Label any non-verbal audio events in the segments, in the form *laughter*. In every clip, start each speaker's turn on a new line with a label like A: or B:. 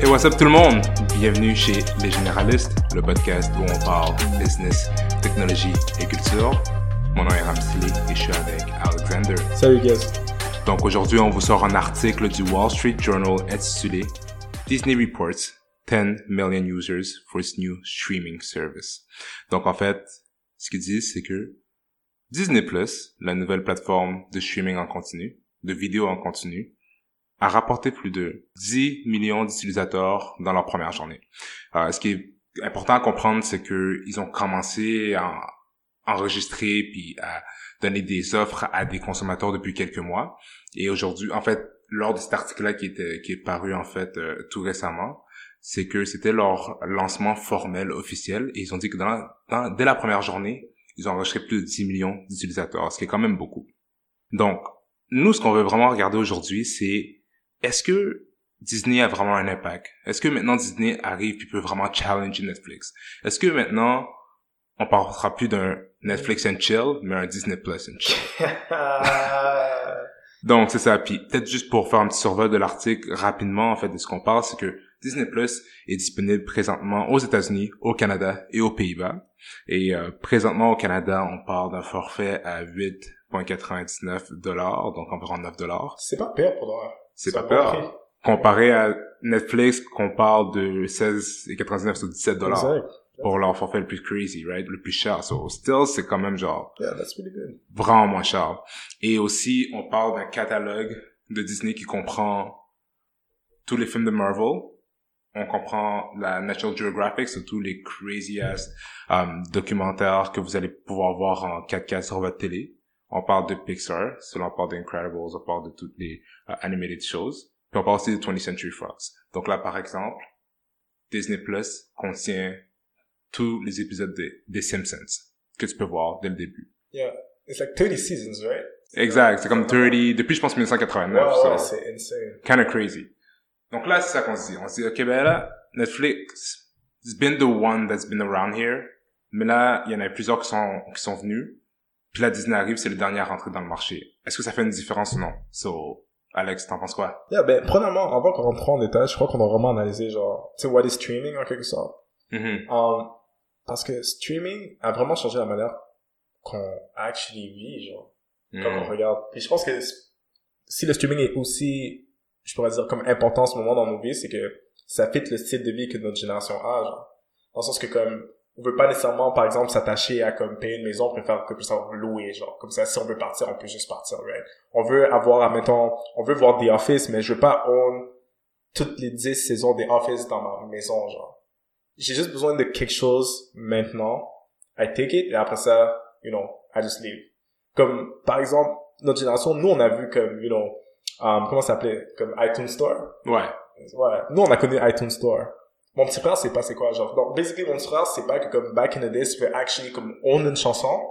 A: Et what's up tout le monde? Bienvenue chez Les Généralistes, le podcast où on parle business, technologie et culture. Mon nom est Ramsey et je suis avec Alexander.
B: Salut guys.
A: Donc aujourd'hui, on vous sort un article du Wall Street Journal intitulé Disney Reports 10 million users for its new streaming service. Donc en fait, ce qu'ils disent, c'est que Disney Plus, la nouvelle plateforme de streaming en continu, de vidéo en continu, a rapporté plus de 10 millions d'utilisateurs dans leur première journée. Euh, ce qui est important à comprendre, c'est que ils ont commencé à enregistrer puis à donner des offres à des consommateurs depuis quelques mois. Et aujourd'hui, en fait, lors de cet article-là qui était qui est paru en fait euh, tout récemment, c'est que c'était leur lancement formel officiel et ils ont dit que dans, dans, dès la première journée, ils ont enregistré plus de 10 millions d'utilisateurs, ce qui est quand même beaucoup. Donc, nous, ce qu'on veut vraiment regarder aujourd'hui, c'est est-ce que Disney a vraiment un impact? Est-ce que maintenant Disney arrive et peut vraiment challenger Netflix? Est-ce que maintenant, on parlera plus d'un Netflix and chill, mais un Disney Plus and chill? *laughs* Donc, c'est ça. Puis, peut-être juste pour faire un petit survol de l'article rapidement, en fait, de ce qu'on parle, c'est que Disney Plus est disponible présentement aux États-Unis, au Canada et aux Pays-Bas. Et euh, présentement, au Canada, on parle d'un forfait à 8,99 dollars, donc environ 9 dollars.
B: C'est pas pire pour toi.
A: C'est pas peur. Comparé à Netflix, qu'on parle de 16,99 ou 17 dollars pour leur forfait le plus crazy, right? Le plus cher. So, still, c'est quand même genre...
B: Yeah, that's really good.
A: Vraiment moins cher. Et aussi, on parle d'un catalogue de Disney qui comprend tous les films de Marvel. On comprend la National Geographic, surtout les crazy ass um, documentaires que vous allez pouvoir voir en 4K sur votre télé. On parle de Pixar, on parle d'Incredibles, on parle de toutes les uh, animated shows. Puis on parle aussi de 20th Century Fox. Donc là, par exemple, Disney Plus contient tous les épisodes des, des Simpsons que tu peux voir dès le début.
B: Yeah. It's like 30 seasons, right?
A: Exact. C'est comme 30, depuis je pense 1989.
B: Ouais,
A: so
B: ouais, c'est insane.
A: kind of crazy. Donc là, c'est ça qu'on se dit. On se dit, OK, ben là, Netflix, it's been the one that's been around here. Mais là, il y en a plusieurs qui sont, qui sont venus. Puis là, Disney arrive, c'est le dernier à rentrer dans le marché. Est-ce que ça fait une différence ou non? So, Alex, t'en penses quoi?
B: Yeah, ben, premièrement, avant qu'on rentre en détail, je crois qu'on a vraiment analysé, genre, tu sais, what is streaming, en quelque sorte.
A: Mhm.
B: Um, parce que streaming a vraiment changé la manière qu'on actually vit, genre, quand on regarde. Puis je pense que si le streaming est aussi, je pourrais dire, comme important en ce moment dans nos vies, c'est que ça fit le style de vie que notre génération a, genre. Dans le sens que, comme, on veut pas nécessairement, par exemple, s'attacher à, comme, payer une maison, on préfère que plus ça louer, genre. Comme ça, si on veut partir, on peut juste partir, right? On veut avoir, admettons, on veut voir The Office, mais je veux pas own toutes les 10 saisons des Office dans ma maison, genre. J'ai juste besoin de quelque chose maintenant. I take it, et après ça, you know, I just leave. Comme, par exemple, notre génération, nous, on a vu comme, you know, um, comment ça s'appelait? Comme iTunes Store?
A: Ouais.
B: Ouais. Nous, on a connu iTunes Store. Mon petit frère, c'est pas c'est quoi, genre. Donc, basically, mon petit frère, c'est pas que comme back in the days, tu peux actually comme own une chanson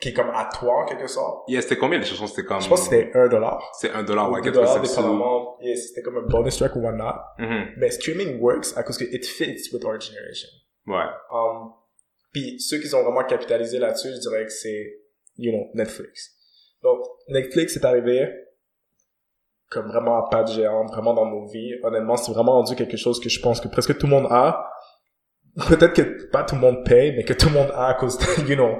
B: qui est comme à toi, en quelque sorte.
A: Yeah, c'était combien les chansons? C'était comme...
B: Je pense que c'était un dollar.
A: C'est un dollar,
B: Ou
A: ouais,
B: deux dollars,
A: 87 sous.
B: dépendamment. Yeah, c'était comme un bonus track ou whatnot.
A: Mhm.
B: Mais streaming works à cause que it fits with our generation.
A: Ouais.
B: Um, puis ceux qui ont vraiment capitalisé là-dessus, je dirais que c'est, you know, Netflix. Donc, Netflix est arrivé comme vraiment à pas de géante, vraiment dans nos vies. Honnêtement, c'est vraiment rendu quelque chose que je pense que presque tout le monde a. Peut-être que pas tout le monde paye, mais que tout le monde a à cause de, *laughs* you know,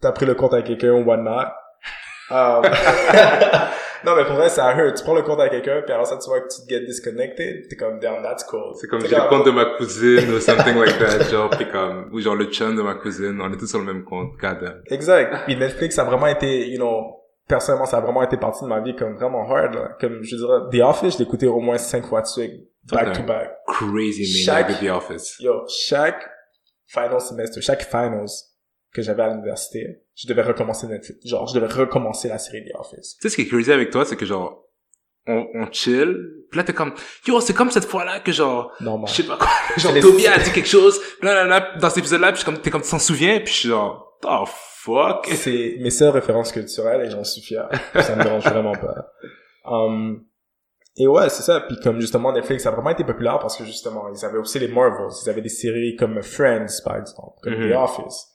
B: t'as pris le compte à quelqu'un ou whatnot. Um, *laughs* non, mais pour vrai, ça hurt. Tu prends le compte à quelqu'un, puis alors ça, tu vois que tu te get disconnected, t'es comme, damn, that's cool.
A: C'est comme j'ai le compte de ma cousine ou something like that, genre, comme, ou genre le chum de ma cousine, on est tous sur le même compte, god damn.
B: Exact. Puis Netflix a vraiment été, you know, personnellement, ça a vraiment été partie de ma vie comme vraiment hard, là. Comme, je dirais, The Office, je écouté au moins cinq fois de suite, back to back.
A: Crazy
B: Chaque-
A: the office.
B: Yo, chaque final semester, chaque finals que j'avais à l'université, je devais recommencer Netflix. Genre, je devais recommencer la série The Office.
A: Tu sais, ce qui est crazy avec toi, c'est que genre, on, on chill, puis là t'es comme, yo, c'est comme cette fois-là que genre,
B: Normal.
A: je sais pas quoi, genre Toby a dit quelque chose, là, là, là, dans cet épisode-là, suis comme, t'es comme, tu t'en souviens, puis je suis genre, oh fuck?
B: C'est mes seules références culturelles et j'en suis fier. Ça me dérange vraiment pas. Um, et ouais, c'est ça. Puis comme justement Netflix a vraiment été populaire parce que justement ils avaient aussi les Marvels, ils avaient des séries comme Friends par exemple, comme
A: Mhm.
B: The Office.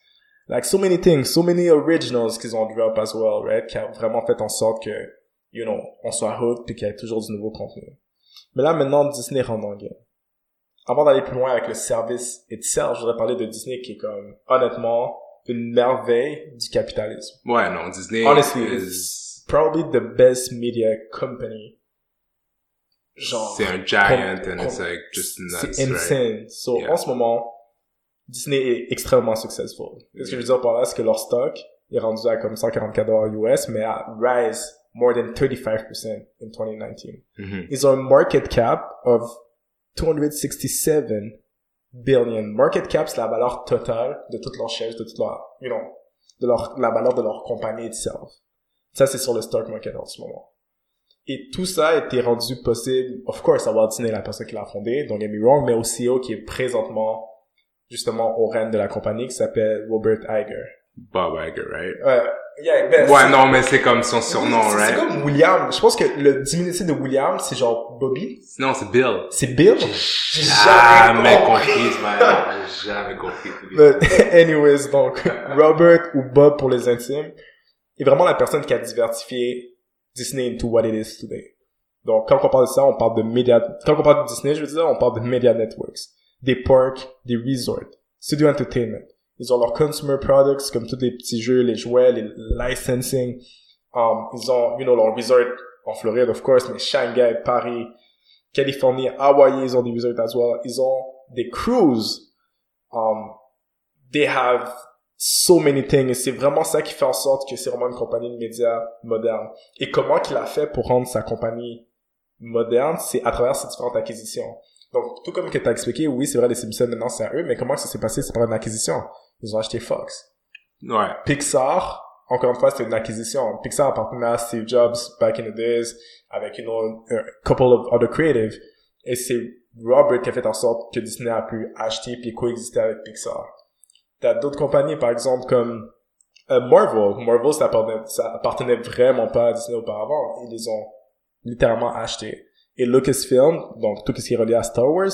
B: like so many things, so many originals qu'ils ont drop as well, right? Qui a vraiment fait en sorte que, you know, on soit hooked puis qu'il y ait toujours du nouveau contenu. Mais là, maintenant, Disney rentre en game. Avant d'aller plus loin avec le service itself, je voudrais parler de Disney qui est comme, honnêtement, une merveille du capitalisme.
A: Ouais, non, Disney
B: Honestly,
A: is...
B: it's probably the best media company. Genre,
A: C'est un giant and it's like just nuts,
B: c'est
A: right?
B: insane. So,
A: Yeah.
B: en ce moment, Disney est extrêmement successful. Ce que je veux dire par là, c'est que leur stock est rendu à comme 144 dollars US, mais à rise more than 35% in 2019.
A: Mhm.
B: Ils ont un market cap of 267 billion. Market cap, c'est la valeur totale de toutes leurs shares, de toute leur, you know, de leur, la valeur de leur compagnie itself. Ça, c'est sur le stock market en ce moment. Et tout ça a été rendu possible, of course, à Walt Disney, la personne qui l'a fondé, don't get me wrong, mais au CEO qui est présentement, justement, au règne de la compagnie, qui s'appelle Robert Iger.
A: Bob Iger, right?
B: Ouais, yeah, ben,
A: Ouais, non, mais c'est comme son surnom,
B: c'est- C'est
A: right?
B: comme William. Je pense que le diminutif de William, c'est genre Bobby.
A: Non, c'est Bill.
B: C'est Bill? J'ai
A: Jamais compris. J'ai jamais compris.
B: But *laughs* anyways, donc, Robert ou Bob pour les intimes est vraiment la personne qui a diversifié Disney into what it is today. Donc, quand on parle de ça, on parle de média, quand on parle de Disney, je veux dire, on parle de media networks, des parks, des resorts, studio entertainment. Ils ont leurs consumer products, comme tous les petits jeux, les jouets, les licensing. Um, ils ont, you know, leurs resorts en Floride, of course, mais Shanghai, Paris, Californie, Hawaii, ils ont des resorts as well. Ils ont des cruises. Um, they have so many things. Et c'est vraiment ça qui fait en sorte que c'est vraiment une compagnie de médias moderne. Et comment qu'il a fait pour rendre sa compagnie moderne, c'est à travers ses différentes acquisitions. Donc, tout comme que tu as expliqué, oui, c'est vrai, les Simpsons, maintenant, c'est à eux, mais comment ça s'est passé? C'est par une acquisition. Ils ont acheté Fox.
A: Ouais.
B: Pixar, encore une fois, c'était une acquisition. Pixar appartenait à Steve Jobs back in the days, avec, you know, a couple of other creative. Et c'est Robert qui a fait en sorte que Disney a pu acheter puis coexister avec Pixar. T'as d'autres compagnies, par exemple, comme euh, Marvel. Marvel, ça appartenait, ça appartenait vraiment pas à Disney auparavant. Ils les ont littéralement achetés. Et Lucasfilm, donc tout ce qui est relié à Star Wars,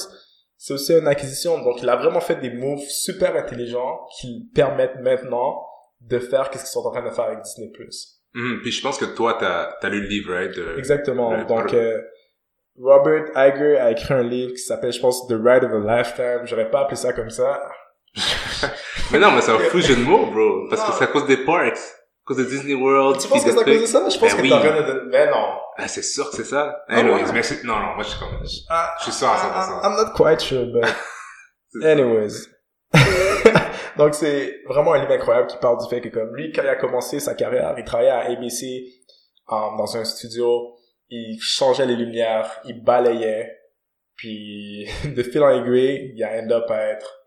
B: c'est aussi une acquisition. Donc, il a vraiment fait des moves super intelligents qui permettent maintenant de faire qu'est-ce qu'ils sont en train de faire avec Disney+.
A: Mhm. Puis je pense que toi, t'as, t'as lu le livre, right? de-
B: Exactement. Donc, euh, Robert Iger a écrit un livre qui s'appelle, je pense, The Ride of a Lifetime. J'aurais pas appelé ça comme ça. *laughs*
A: Mais non, mais c'est un fou jeu de mots, bro. Parce que c'est à cause des parks. Cause de Disney World.
B: Tu penses
A: puis
B: que c'est à cause de ça? Je pense
A: Ben
B: que
A: oui.
B: t'es en train de... Mais non.
A: Ah, c'est sûr que c'est ça.
B: Ah
A: Anyways,
B: ouais?
A: mais c'est- non, non, moi je suis comme, je
B: Ah,
A: je suis sûr à
B: I'm,
A: 100%.
B: I'm not quite sure, but... *laughs* Anyways. *laughs* Donc c'est vraiment un livre incroyable qui parle du fait que comme lui, quand il a commencé sa carrière, il travaillait à ABC um, dans un studio, il changeait les lumières, il balayait, puis *laughs* de fil en aiguille, il a end up à être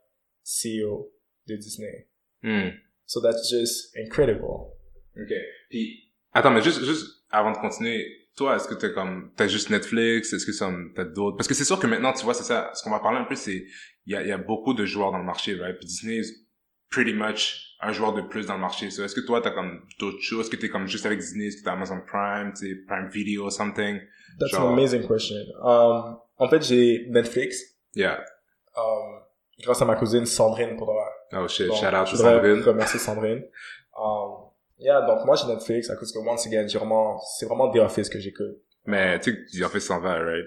B: CEO de Disney.
A: Hmm.
B: So that's just incredible.
A: Ok. Puis, attends, mais juste, juste avant de continuer, toi, est-ce que t'as comme, t'as juste Netflix, est-ce que t'as d'autres, parce que c'est sûr que maintenant, tu vois, c'est ça, ce qu'on va parler un peu, c'est, il y a, y a beaucoup de joueurs dans le marché, right? Puis Disney is pretty much un joueur de plus dans le marché. So, est-ce que toi, t'as comme d'autres choses? Est-ce que t'es comme juste avec Disney? Est-ce que t'as Amazon Prime, tu sais, Prime Video, something?
B: That's
A: Genre-
B: an amazing question. Um, en fait, j'ai Netflix,
A: Yeah.
B: um, grâce à ma cousine Sandrine pour.
A: Oh shit,
B: Donc,
A: shout out to Sandrine.
B: remercier Sandrine. Um, yeah, donc moi j'ai Netflix à cause que once again, j'ai vraiment, c'est vraiment The Office que j'écoute.
A: Mais, tu sais, que The Office s'en va, right?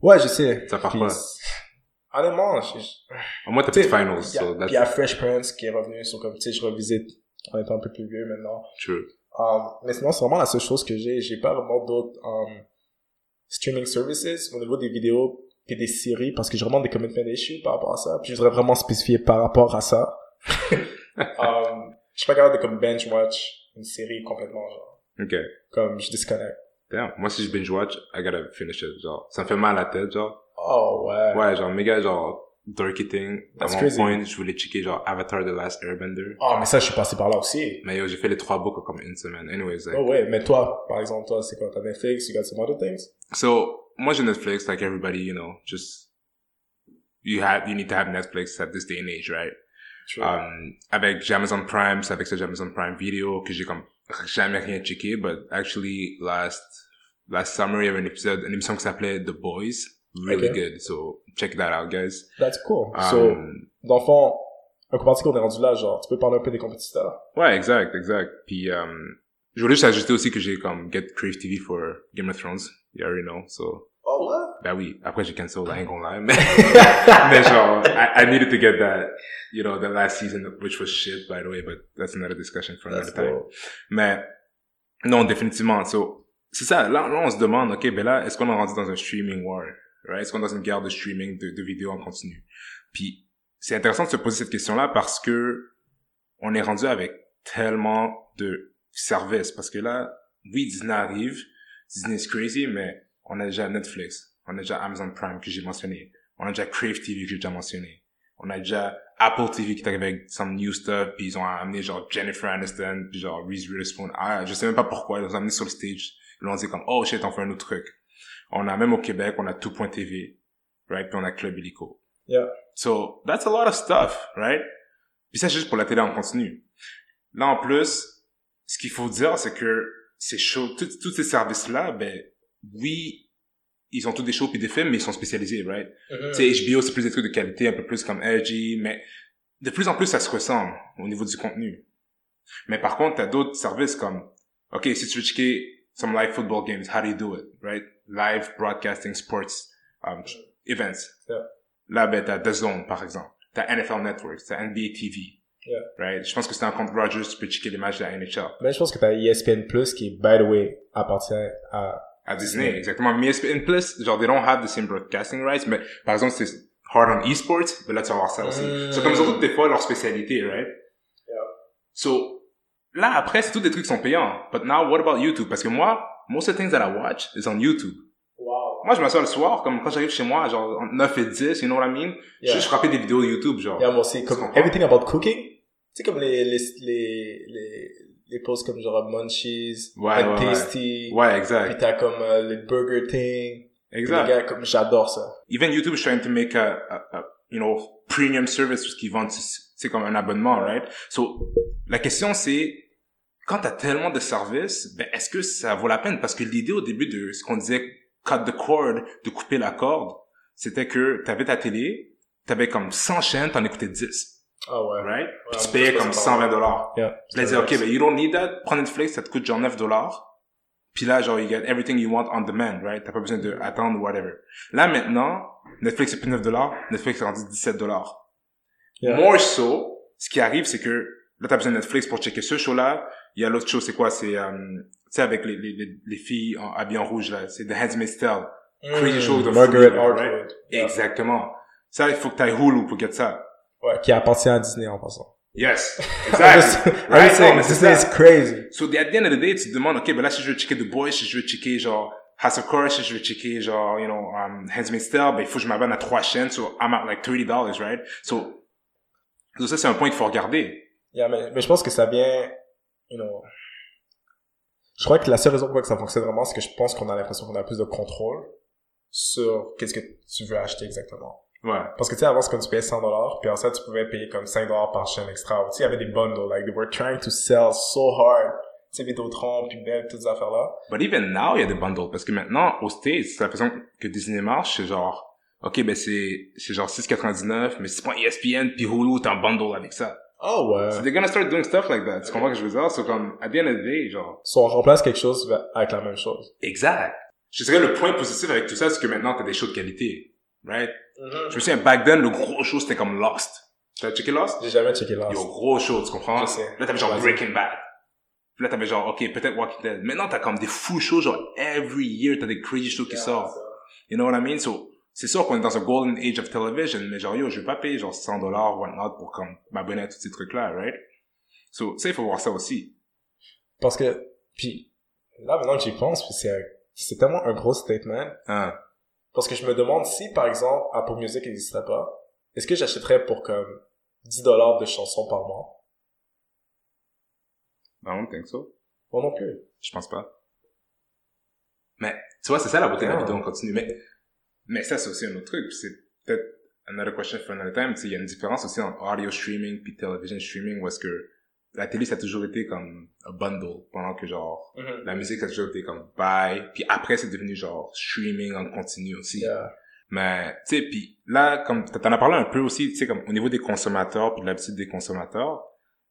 B: Ouais, je sais.
A: Ça part
B: Puis,
A: pas.
B: Honnêtement, je,
A: Au moins, t'as plus de finals,
B: il y a-
A: so
B: puis
A: that's
B: il y a Fresh Prince qui est revenu, sur comme, tu sais, je revisite en étant un peu plus vieux maintenant.
A: true.
B: Um, mais sinon, c'est vraiment la seule chose que j'ai. J'ai pas vraiment d'autres um, streaming services au niveau des vidéos et des séries parce que j'ai vraiment des commitment issues par rapport à ça. Puis je voudrais vraiment spécifier par rapport à ça. *laughs* um, je suis pas capable de comme binge watch une série complètement genre
A: Ok.
B: comme je disconnecte.
A: Damn. Moi, si je binge watch, I gotta finish it, genre. Ça me fait mal à la tête, genre.
B: Oh ouais.
A: Ouais, genre, méga, genre, darky thing. À mon
B: crazy.
A: point, je voulais checker, genre, Avatar The Last Airbender.
B: Oh mais ça je suis passé par là aussi.
A: Mais yo, j'ai fait les trois books comme une semaine. Anyways, like.
B: Oh ouais, mais toi, par exemple, toi, c'est quoi? T'as Netflix, you got some other things?
A: So, moi, j'ai Netflix, like everybody, you know, just, you have, you need to have Netflix at this day and age, right?
B: True.
A: Um, avec Amazon Prime, c'est avec j'ai Amazon Prime Video que j'ai comme jamais rien checké, but actually last last summer il y avait un épisode, une émission qui s'appelait The Boys, really
B: Okay.
A: good, so check that out guys.
B: That's cool. so,
A: Um,
B: dans le fond, un coup qu'on est rendu là, genre, tu peux parler un peu des compétiteurs.
A: Ouais, exact, exact. Puis, euh, je voulais juste ajouter aussi que j'ai comme get Crave TV for Game of Thrones. You already know, so. Ben oui, après j'ai cancel, I ain't gonna lie. Mais, mais genre, I, I needed to get that, you know, the last season, which was shit, by the way, but that's another discussion for another time. Mais, non, définitivement, so, c'est ça, là, là, on se demande, ok, ben là, est-ce qu'on est rendu dans un streaming war? Right? Est-ce qu'on est dans une guerre de streaming de, de vidéos en continu? Puis, c'est intéressant de se poser cette question-là parce que on est rendu avec tellement de services. Parce que là, oui, Disney arrive, Disney is crazy, mais on a déjà Netflix, on a déjà Amazon Prime que j'ai mentionné, on a déjà Crave TV que j'ai déjà mentionné, on a déjà Apple TV qui arrivé avec some new stuff, puis ils ont amené genre Jennifer Aniston, puis genre Reese Witherspoon. Ah, je sais même pas pourquoi, ils ont amené sur le stage. Ils l'ont dit comme, oh shit, on fait un autre truc. On a même au Québec, on a tout.tv, right? Puis on a Club Illico.
B: Yeah.
A: So, that's a lot of stuff, right? Puis ça, c'est juste pour la télé en continu. Là, en plus, ce qu'il faut dire, c'est que ces shows, tous ces services-là, ben, oui, ils ont tous des shows puis des films, mais ils sont spécialisés, right?
B: Mm-hmm.
A: Tu sais, HBO, c'est plus des trucs de qualité, un peu plus comme LG, mais de plus en plus, ça se ressemble au niveau du contenu. Mais par contre, t'as d'autres services comme, OK, si tu veux checker some live football games, how do you do it, right? Live broadcasting sports um, events.
B: Yeah.
A: Là, ben, t'as The Zone, par exemple. T'as NFL Network, t'as NBA TV.
B: Yeah.
A: Right? Je pense que c'est un compte Rogers, tu peux checker les matchs de la NHL.
B: Mais je pense que t'as ESPN Plus qui, by the way, appartient à...
A: À Disney, exactement. Mais ESPN Plus, genre, they don't have the same broadcasting rights, mais par exemple, c'est hard on esports, mais là, tu vas voir ça aussi.
B: Mm.
A: So, comme toutes des fois leur spécialité, right?
B: Yeah.
A: So, là, après, c'est tous des trucs qui sont payants. But now, what about YouTube? Parce que moi, most of the things that I watch is on YouTube.
B: Wow.
A: Moi, je m'assois le soir, comme quand j'arrive chez moi, genre, entre 9 et 10, you know what I mean? Je
B: Yeah.
A: suis frappé des vidéos YouTube, genre.
B: Yeah, moi aussi, comme everything about cooking. Tu sais, comme les, les, les, les, les posts comme genre Munchies,
A: Ouais, ouais.
B: Tasty.
A: Ouais,
B: Puis
A: exact.
B: t'as comme euh, les Burger Thing. Les
A: Exact.
B: gars, comme j'adore ça.
A: Even YouTube is trying to make a, a, a you know, premium service, parce qu'ils vendent, c'est comme un abonnement, right? So, la question c'est, quand t'as tellement de services, ben, est-ce que ça vaut la peine? Parce que l'idée au début de ce qu'on disait cut the cord, de couper la corde, c'était que t'avais ta télé, t'avais comme 100 chaînes, t'en écoutais 10,
B: Ah ouais.
A: right? Puis
B: Ouais,
A: tu payais comme
B: c'est
A: 120 dollars.
B: Yeah.
A: Là, dire, OK, ben, you don't need that. Prends Netflix, ça te coûte genre 9 dollars. Puis là, genre, you get everything you want on demand, right? T'as pas besoin de attendre ou whatever. Là, maintenant, Netflix, c'est plus 9 dollars. Netflix, c'est rendu 17 dollars.
B: Yeah.
A: More so, ce qui arrive, c'est que là, t'as besoin de Netflix pour checker ce show-là. Il y a l'autre show, c'est quoi? C'est, euh, tu sais, avec les, les, les, les filles en, habillées en rouge, là. C'est The Handmaid's Tale. Crazy Show de
B: Mm. Margaret
A: Hulu,
B: Atwood.
A: right?
B: Yeah.
A: Exactement. Ça, il faut que t'ailles Hulu pour get ça.
B: Ouais, qui appartient à Disney en passant.
A: Yes. *laughs*
B: I'm
A: Exactly. *laughs*
B: I'm
A: Right?
B: just saying, Disney is crazy.
A: So, at the end of the day, tu te demandes, OK, ben là, si je veux checker The Boys, si je veux checker, genre, House of Cards, si je veux checker, genre, you know, um, Handmaid's Tale, ben, il faut que je m'abonne à trois chaînes, so, I'm at like $30, right? So, so ça, c'est un point qu'il faut regarder.
B: Yeah, mais, mais je pense que ça vient, you know, je crois que la seule raison pourquoi que ça fonctionne vraiment, c'est que je pense qu'on a l'impression qu'on a plus de contrôle sur qu'est-ce que tu veux acheter exactement.
A: Ouais.
B: Parce que tu sais, avant, c'est comme tu payais 100 dollars, puis en ça, tu pouvais payer comme 5 dollars par chaîne extra. Tu sais, il y avait des bundles, like, they were trying to sell so hard. Tu sais, Vidéotron, puis Bell, toutes ces affaires-là.
A: But even now, il y a des bundles. Parce que maintenant, aux States, c'est la façon que Disney marche, c'est genre, OK, ben, c'est, c'est genre 6,99, mais si tu prends ESPN puis Hulu, t'as un bundle avec ça.
B: Oh ouais.
A: So they're gonna start doing stuff like that. Tu comprends ce que je veux dire? C'est comme, at the end of the day, genre,
B: So, on remplace quelque chose avec la même chose.
A: exact. Je dirais le point positif avec tout ça, c'est que maintenant, t'as des shows de qualité. Right? Je me souviens, back then, le gros show, c'était comme Lost. T'as checké Lost?
B: J'ai jamais checké là.
A: Yo, gros show, tu comprends?
B: Je sais.
A: Là, t'avais genre. Breaking Bad. Puis là, t'avais genre, OK, peut-être Walking Dead. Maintenant, t'as comme des fous shows, genre, every year, t'as des crazy shows qui sortent. You know what I mean? So, c'est sûr qu'on est dans un golden age of television, mais genre, yo, je vais pas payer genre 100 dollars, whatnot, pour comme m'abonner à tous ces trucs-là, right? So, ça, il faut voir ça aussi.
B: Parce que, puis, là, maintenant que j'y pense, c'est, c'est tellement un gros statement.
A: Hein.
B: Parce que je me demande si, par exemple, Apple Music n'existerait pas, est-ce que j'achèterais pour comme 10 dollars de chansons par mois?
A: I don't think so.
B: Moi non plus.
A: Je pense pas. Mais, tu vois, c'est ça la beauté de la
B: Ah.
A: vidéo en continu. Mais, mais ça, c'est aussi un autre truc. C'est peut-être another question for another time. Tu sais, il y a une différence aussi entre audio streaming puis television streaming où est-ce que la télé, ça a toujours été comme un bundle pendant que genre, la musique, ça a toujours été comme bye. Puis après, c'est devenu genre streaming en continu aussi.
B: Yeah.
A: Mais, tu sais, puis là, comme t'en as parlé un peu aussi, tu sais, comme au niveau des consommateurs puis de l'habitude des consommateurs,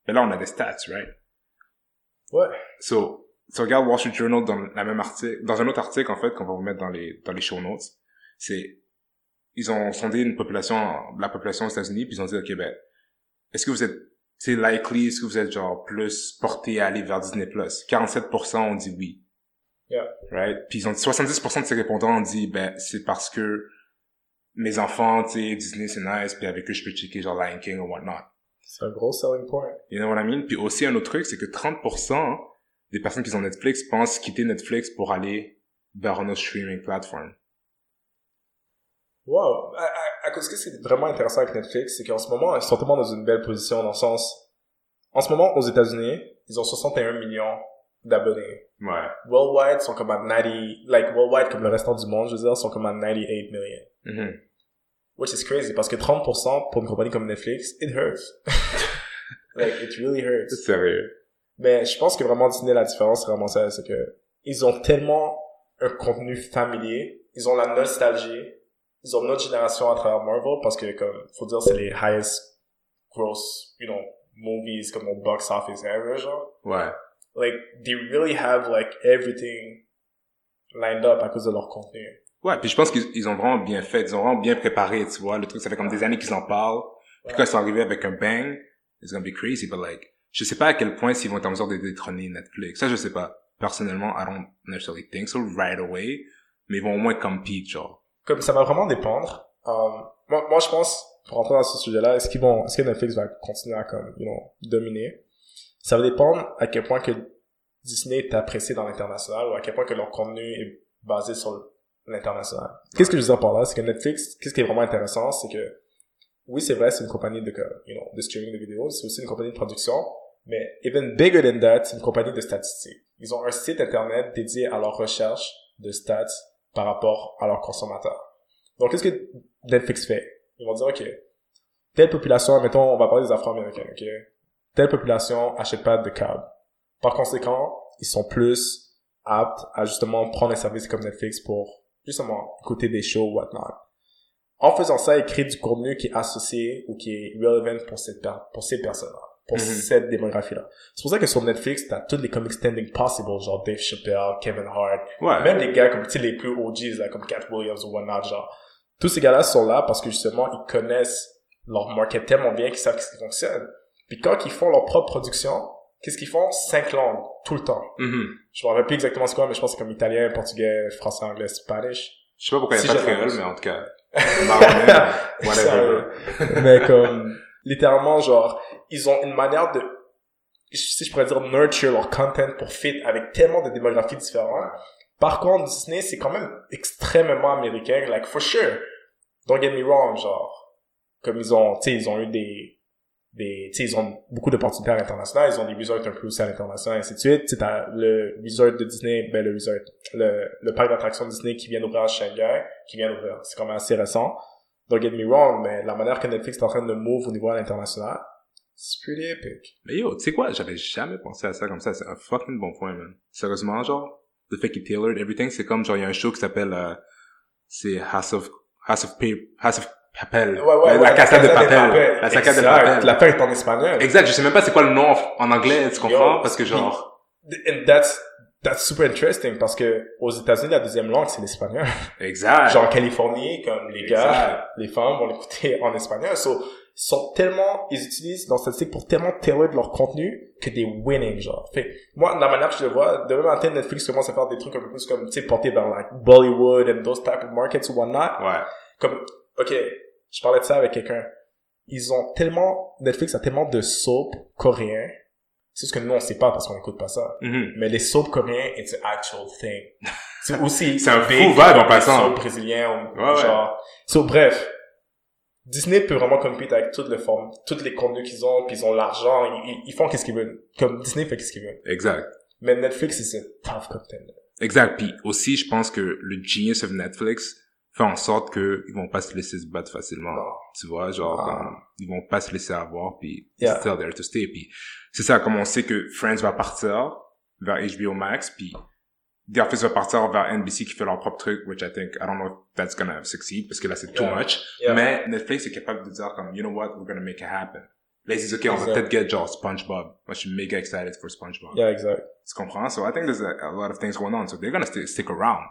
A: mais là, on a des stats, right?
B: Ouais.
A: So, tu regardes Wall Street Journal dans la même article, dans un autre article, en fait, qu'on va vous mettre dans les, dans les show notes, c'est, ils ont sondé une population, la population aux États-Unis, puis ils ont dit, OK, ben, est-ce que vous êtes, c'est likely, est-ce que vous êtes genre plus porté à aller vers Disney+. 47% ont dit oui.
B: Yeah.
A: Right? Puis ils ont dit 70% de ces répondants ont dit, ben, c'est parce que mes enfants, tu sais, Disney c'est nice, puis avec eux je peux checker genre Lion King ou whatnot.
B: C'est un gros selling point.
A: You know what I mean? Puis aussi un autre truc, c'est que 30% des personnes qui ont Netflix pensent quitter Netflix pour aller vers un autre streaming platform.
B: Wow. Cause que c'est vraiment intéressant avec Netflix, c'est qu'en ce moment, ils sont tellement dans une belle position dans le sens, en ce moment, aux États-Unis, ils ont 61 millions d'abonnés.
A: Ouais.
B: Worldwide, sont comme à 90, like, worldwide, comme le restant du monde, je veux dire, sont comme à 98 millions.
A: Mhm.
B: Which is crazy, parce que 30% pour une compagnie comme Netflix, it hurts. *laughs* like, it really hurts.
A: Sérieux.
B: Mais je pense que vraiment Disney, la différence, c'est vraiment ça, c'est que ils ont tellement un contenu familier, ils ont la nostalgie, ils ont notre génération à travers Marvel, parce que, comme, faut dire, c'est les highest gross, you know, movies comme au box office ever, genre.
A: Ouais.
B: Like, they really have, like, everything lined up à cause de leur contenu.
A: Ouais, puis je pense qu'ils ils ont vraiment bien fait, ils ont vraiment bien préparé, tu vois. Le truc, ça fait comme des années qu'ils en parlent. Puis quand ils sont arrivés avec un bang, it's gonna be crazy, but like, je sais pas à quel point s'ils vont être en mesure de détrôner Netflix. Ça, je sais pas. Personnellement, I don't necessarily think so right away. Mais ils vont au moins compete, genre.
B: Comme ça va vraiment dépendre. Um, moi, moi, je pense, pour rentrer dans ce sujet-là, est-ce qu'ils vont, est-ce que Netflix va continuer à comme, you know, dominer? Ça va dépendre à quel point que Disney est apprécié dans l'international ou à quel point que leur contenu est basé sur l'international. Qu'est-ce que je veux dire par là? C'est que Netflix, qu'est-ce qui est vraiment intéressant, c'est que, oui, c'est vrai, c'est une compagnie de, you know, de streaming de vidéos, c'est aussi une compagnie de production, mais even bigger than that, c'est une compagnie de statistiques. Ils ont un site internet dédié à leur recherche de stats par rapport à leurs consommateurs. Donc, qu'est-ce que Netflix fait? Ils vont dire, OK, telle population, mettons, on va parler des Afro-Américains, OK? Telle population achète pas de câble. Par conséquent, ils sont plus aptes à justement prendre un service comme Netflix pour justement écouter des shows, whatnot. En faisant ça, ils créent du contenu qui est associé ou qui est relevant pour pour ces personnes-là, pour
A: Mhm.
B: cette démographie-là. C'est pour ça que sur Netflix, t'as tous les comics standing possible, genre Dave Chappelle, Kevin Hart,
A: Ouais.
B: même les gars comme, tu sais, les plus OGs, là, comme Cat Williams ou whatnot, genre. Tous ces gars-là sont là parce que justement, ils connaissent leur market tellement bien qu'ils savent ce qui fonctionne. Puis quand ils font leur propre production, qu'est-ce qu'ils font? Cinq langues, tout le temps.
A: Mhm.
B: Je me rappelle plus exactement c'est quoi, mais je pense que c'est comme italien, portugais, français, anglais, spanish.
A: Je sais pas pourquoi il y
B: Si
A: a pas de créole, mais en tout cas. *laughs* Marocain, whatever.
B: Mais comme, littéralement, genre, ils ont une manière de, si je pourrais dire, nurture leur content pour fit avec tellement de démographies différentes. Par contre, Disney, c'est quand même extrêmement américain, like, for sure. Don't get me wrong, genre, comme ils ont, tu sais, ils ont eu des, des, tu sais, ils ont beaucoup d'opportunités à l'international, ils ont des resorts un peu aussi à l'international, et ainsi de suite. Tu sais, le resort de Disney, ben, le resort, le, le parc d'attractions Disney qui vient d'ouvrir à Shanghai, qui vient d'ouvrir. C'est quand même assez récent. Don't get me wrong, mais la manière que Netflix est en train de move au niveau à l'international, c'est pretty epic.
A: Mais yo, tu sais quoi, j'avais jamais pensé à ça comme ça, c'est un fucking bon point, man. Sérieusement, genre, le fait qu'il tailored everything, c'est comme, genre, il y a un show qui s'appelle, euh, c'est House of, House of Paper, House of Papel.
B: Ouais, ouais,
A: la
B: ouais,
A: Casa de
B: Papel.
A: La Casa de. Papel.
B: La fin est en espagnol.
A: Exact, je sais même pas c'est quoi le nom en en anglais, tu comprends?
B: Yo,
A: Parce que genre,
B: And that's, that's super interesting parce que aux États-Unis, la deuxième langue, c'est l'espagnol.
A: exact.
B: Genre en Californie, comme les gars, les femmes vont l'écouter en espagnol. So, sont tellement, ils utilisent dans statistique pour tellement tailor de leur contenu que des winning, genre. Fait, moi, la manière que je le vois, demain matin, Netflix commence à faire des trucs un peu plus comme, tu sais, portés vers, like, Bollywood and those type of markets ou whatnot.
A: Ouais.
B: Comme, ok, je parlais de ça avec quelqu'un. Ils ont tellement, Netflix a tellement de soap coréens. C'est ce que nous, on sait pas parce qu'on écoute pas ça.
A: Mhm.
B: Mais les soap coréens, it's an actual thing. *laughs* C'est aussi,
A: C'est un fou vibe en passant.
B: soap brésiliens ou
A: Ouais, ouais.
B: genre. So, bref. Disney peut vraiment compete avec toutes les formes, toutes les contenus qu'ils ont, puis ils ont l'argent, ils, font qu'est-ce qu'ils veulent. Comme Disney fait qu'est-ce qu'ils veulent.
A: Exact.
B: Mais Netflix, c'est tough contender.
A: Exact. Puis aussi, je pense que le genius of Netflix fait en sorte que ils vont pas se laisser se battre facilement.
B: Non.
A: Tu vois, genre,
B: Ah.
A: comme, ils vont pas se laisser avoir, puis
B: Yeah.
A: still there to stay. Puis c'est ça, comme on sait que Friends va partir vers HBO Max, puis The Office va partir vers NBC qui fait leur propre truc, which I think, I don't know if that's gonna succeed, parce que là, c'est too
B: Yeah.
A: much.
B: Yeah.
A: Mais Netflix est capable de dire comme, you know what, we're gonna make it happen. Là, ils disent, OK, on va peut-être get genre SpongeBob. Moi, je suis méga excited for SpongeBob.
B: Yeah, exact.
A: Tu comprends? So I think there's a, a lot of things going on. So they're gonna st- stick around.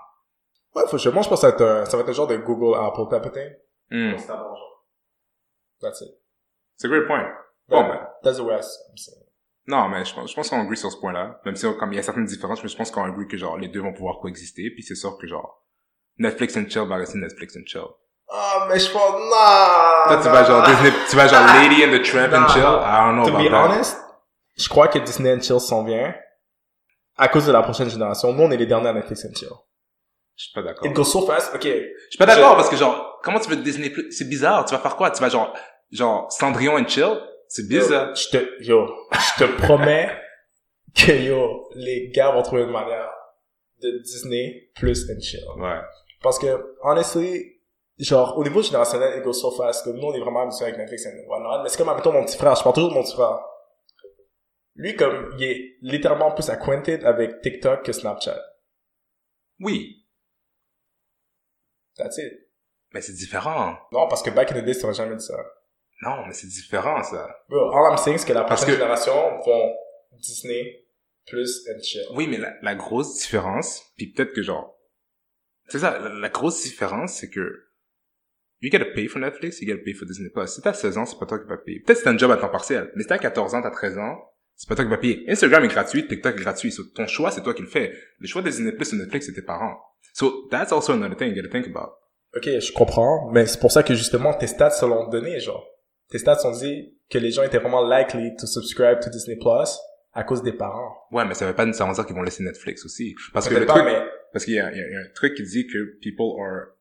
B: Ouais, faut que je, moi, je pense que ça va être un, ça va être un genre de Google Apple type of thing.
A: Mm.
B: C'est genre. That's it.
A: C'est a great point. Bon,
B: But
A: ben.
B: That's the. I'm saying.
A: Non, mais je pense, je pense qu'on agree sur ce point-là. Même si, comme il y a certaines différences, mais je pense qu'on agree que genre, les deux vont pouvoir coexister. Puis c'est sûr que genre, Netflix and chill va rester Netflix and chill.
B: Ah, mais je pense, non!
A: Toi, tu vas genre Disney, tu vas genre *laughs* Lady and the Tramp and
B: Nah.
A: chill. I don't know
B: To
A: about
B: be
A: that.
B: honest, je crois que Disney and Chill s'en vient à cause de la prochaine génération. Nous, on est les derniers à Netflix and Chill.
A: Je suis pas d'accord.
B: It goes so fast. Ok.
A: Je suis pas d'accord parce que genre, comment tu veux Disney plus? C'est bizarre. Tu vas faire quoi? Tu vas genre, genre, Cendrillon and chill? C'est bizarre.
B: Je te, yo, je te promets *laughs* que yo, les gars vont trouver une manière de Disney plus and Chill.
A: Ouais.
B: Parce que, honestly, genre, au niveau générationnel, it goes so fast. Comme nous, on est vraiment habitués avec Netflix and whatnot. Mais c'est comme, mettons, mon petit frère. Je parle toujours de mon petit frère. Lui, comme, il est littéralement plus acquainted avec TikTok que Snapchat.
A: Oui.
B: That's it.
A: Mais c'est différent.
B: Non, parce que back in the day, t'aurais jamais dit ça.
A: Non, mais c'est différent, ça.
B: Bro, all I'm saying, c'est que la prochaine
A: que-
B: génération vont Disney plus and chill.
A: Oui, mais la, la grosse différence, puis peut-être que genre, c'est ça, la, la grosse différence, c'est que you gotta pay for Netflix, you gotta pay for Disney Plus. Si t'as 16 ans, c'est pas toi qui vas payer. Peut-être que c'est un job à temps partiel, mais si t'as 14 ans, t'as 13 ans, c'est pas toi qui vas payer. Instagram est gratuit, TikTok est gratuit. So, ton choix, c'est toi qui le fais. Le choix de Disney Plus sur Netflix, c'est tes parents. So, that's also another thing you gotta think about.
B: Ok, je comprends, mais c'est pour ça que justement, tes stats se l'ont donné, genre. Tes stats ont dit que les gens étaient vraiment likely to subscribe to Disney Plus à cause des parents.
A: Ouais, mais ça veut pas nécessairement dire qu'ils vont laisser Netflix aussi. Parce que le
B: pas,
A: truc,
B: mais
A: Parce qu'il y y a un truc qui dit que people are,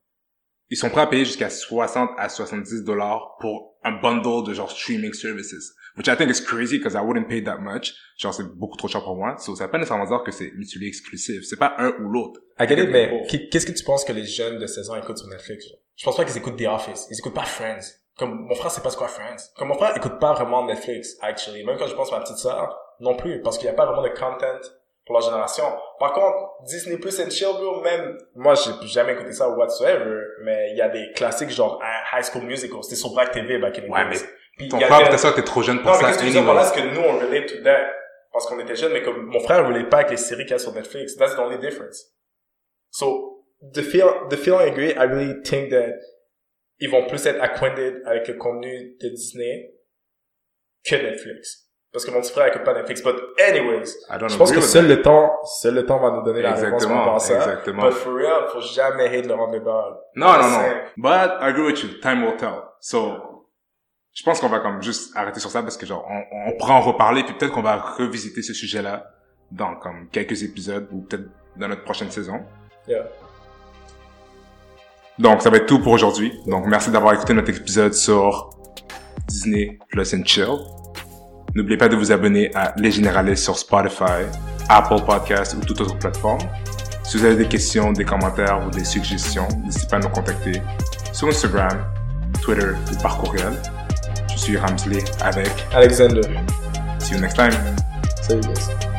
A: ils sont prêts à payer jusqu'à 60 à 70 dollars pour un bundle de genre streaming services. Which I think is crazy because I wouldn't pay that much. Genre, c'est beaucoup trop cher pour moi. So, ça veut pas nécessairement dire que c'est mutuellement exclusif. C'est pas un ou l'autre.
B: I get it,
A: Ok,
B: mais qu'est- qu'est-ce que tu penses que les jeunes de 16 ans écoutent sur Netflix? genre? Je pense pas qu'ils écoutent The Office. Ils écoutent pas Friends. Comme mon frère sait pas ce quoi Friends. Comme mon frère écoute pas vraiment Netflix, actually. Même quand je pense à ma petite sœur, non plus, parce qu'il y a pas vraiment de content pour leur génération. Par contre, Disney Plus and Chill, bro, même, moi, j'ai jamais écouté ça whatsoever, mais il y a des classiques genre euh, High School Musical. C'était sur Black TV back in the
A: Ouais,
B: days.
A: mais ton frère, peut-être ça, t'es trop jeune pour
B: non, mais
A: ça.
B: qu'est-ce que là, c'est que nous, on relate to that parce qu'on était jeunes, mais comme mon frère relate pas avec les séries qu'il y a sur Netflix. That's the only difference. So, the feel, the feeling I agree, I really think that ils vont plus être acquainted avec le contenu de Disney que Netflix. Parce que mon petit frère écoute pas Netflix. But anyways,
A: I don't
B: je pense que seul
A: that.
B: le temps, seul le temps va nous donner la réponse
A: Exactement,
B: à ça.
A: exactement.
B: But for real, faut jamais hate le underdog.
A: Non, non, non. But I agree with you. Time will tell. So, je pense qu'on va comme juste arrêter sur ça parce que genre, on, on pourra en reparler puis peut-être qu'on va revisiter ce sujet-là dans comme quelques épisodes ou peut-être dans notre prochaine saison.
B: Yeah.
A: Donc, ça va être tout pour aujourd'hui. Donc, merci d'avoir écouté notre épisode sur Disney Plus and Chill. N'oubliez pas de vous abonner à Les Généralistes sur Spotify, Apple Podcasts ou toute autre plateforme. Si vous avez des questions, des commentaires ou des suggestions, n'hésitez pas à nous contacter sur Instagram, Twitter ou par courriel. Je suis Ramsley avec
B: Alexander.
A: See you next time.
B: Salut, guys.